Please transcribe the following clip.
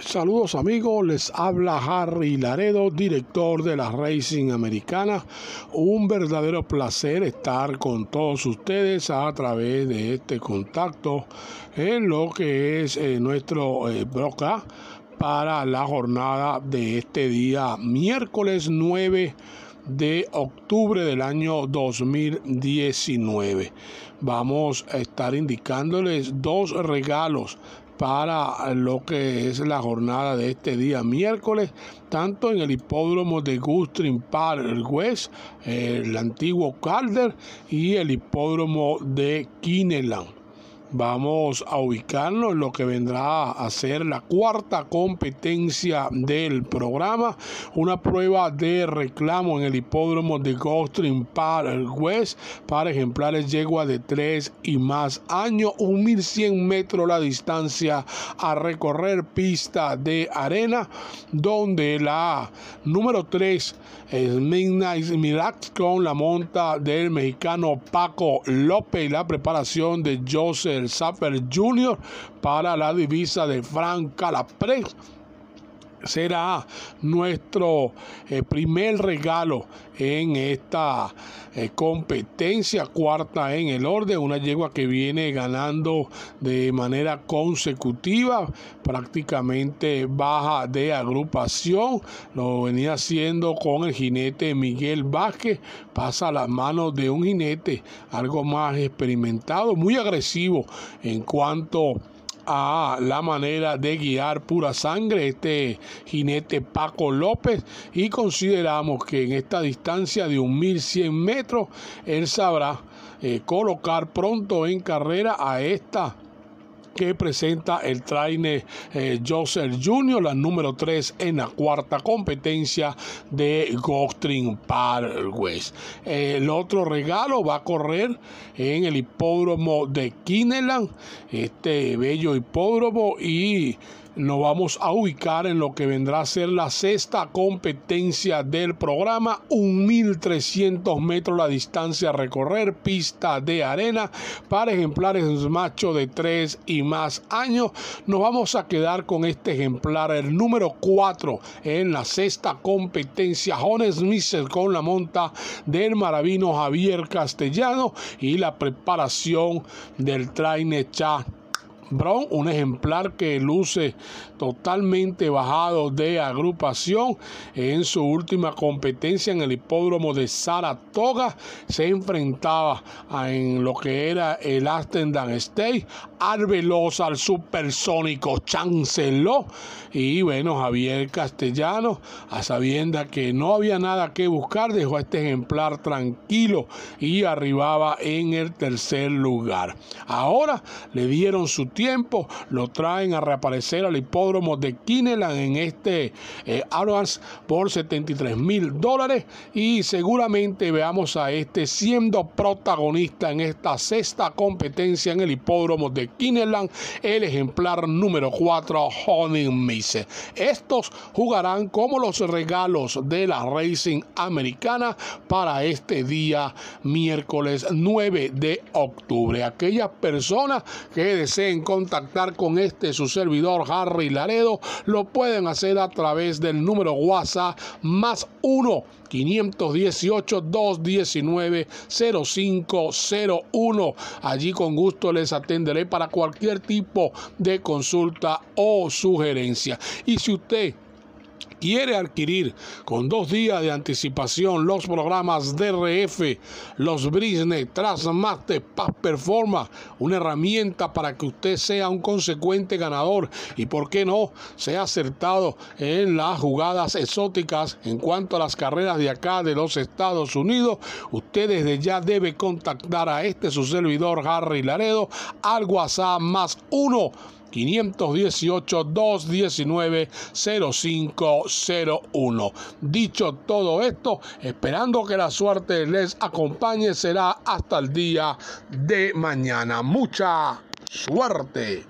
Saludos amigos, les habla Harry Laredo, director de la Racing Americana. Un verdadero placer estar con todos ustedes a través de este contacto en lo que es eh, nuestro eh, broca para la jornada de este día miércoles 9 de octubre del año 2019. Vamos a estar indicándoles dos regalos para lo que es la jornada de este día miércoles, tanto en el hipódromo de Gustrin Park West, el antiguo Calder, y el hipódromo de Kineland. Vamos a ubicarnos en lo que vendrá a ser la cuarta competencia del programa, una prueba de reclamo en el hipódromo de Gulfstream Park West. Para ejemplares yegua de 3 y más años, 1100 metros la distancia a recorrer pista de arena, donde la número 3 es Midnight Miracle con la monta del mexicano Paco López. Y la preparación de Joseph el Zapper Jr. para la divisa de Frank Calapres será nuestro eh, primer regalo en esta eh, competencia cuarta en el orden una yegua que viene ganando de manera consecutiva prácticamente baja de agrupación lo venía haciendo con el jinete Miguel Vázquez pasa a las manos de un jinete algo más experimentado muy agresivo en cuanto a la manera de guiar pura sangre este jinete Paco López. Y consideramos que en esta distancia de 1100 metros él sabrá eh, colocar pronto en carrera a esta que presenta el trainer eh, Joseph Jr., la número 3 en la cuarta competencia de Gulfstream Park West. el otro regalo va a correr en el hipódromo de Kineland, este bello hipódromo y nos vamos a ubicar en lo que vendrá a ser la sexta competencia del programa, 1.300 metros la distancia a recorrer, pista de arena para ejemplares macho de 3 y más años. Nos vamos a quedar con este ejemplar, el número 4 en la sexta competencia, Jones Smith con la monta del maravino Javier Castellano y la preparación del trainer Cha Brown, un ejemplar que luce totalmente bajado de agrupación. En su última competencia en el hipódromo de Saratoga se enfrentaba en lo que era el Astendan State al veloz, al supersónico Chanceló. Y bueno, Javier Castellano, a sabienda que no había nada que buscar, dejó a este ejemplar tranquilo y arribaba en el tercer lugar. Ahora le dieron su tiempo, lo traen a reaparecer al hipódromo de Kineland en este eh, por 73 mil dólares y seguramente veamos a este siendo protagonista en esta sexta competencia en el hipódromo de Kineland, el ejemplar número 4, Honey Mise. Estos jugarán como los regalos de la Racing Americana para este día miércoles 9 de octubre. Aquellas personas que deseen contactar con este su servidor Harry Laredo, lo pueden hacer a través del número WhatsApp más 1 518 219 0501. Allí con gusto les atenderé para cualquier tipo de consulta o sugerencia. Y si usted quiere adquirir con dos días de anticipación los programas DRF, los Brisne, Trasmaster, Paz Performance, una herramienta para que usted sea un consecuente ganador y, por qué no, sea acertado en las jugadas exóticas en cuanto a las carreras de acá de los Estados Unidos, usted desde ya debe contactar a este su servidor Harry Laredo al WhatsApp más uno 518-219-0501. Dicho todo esto, esperando que la suerte les acompañe, será hasta el día de mañana. Mucha suerte.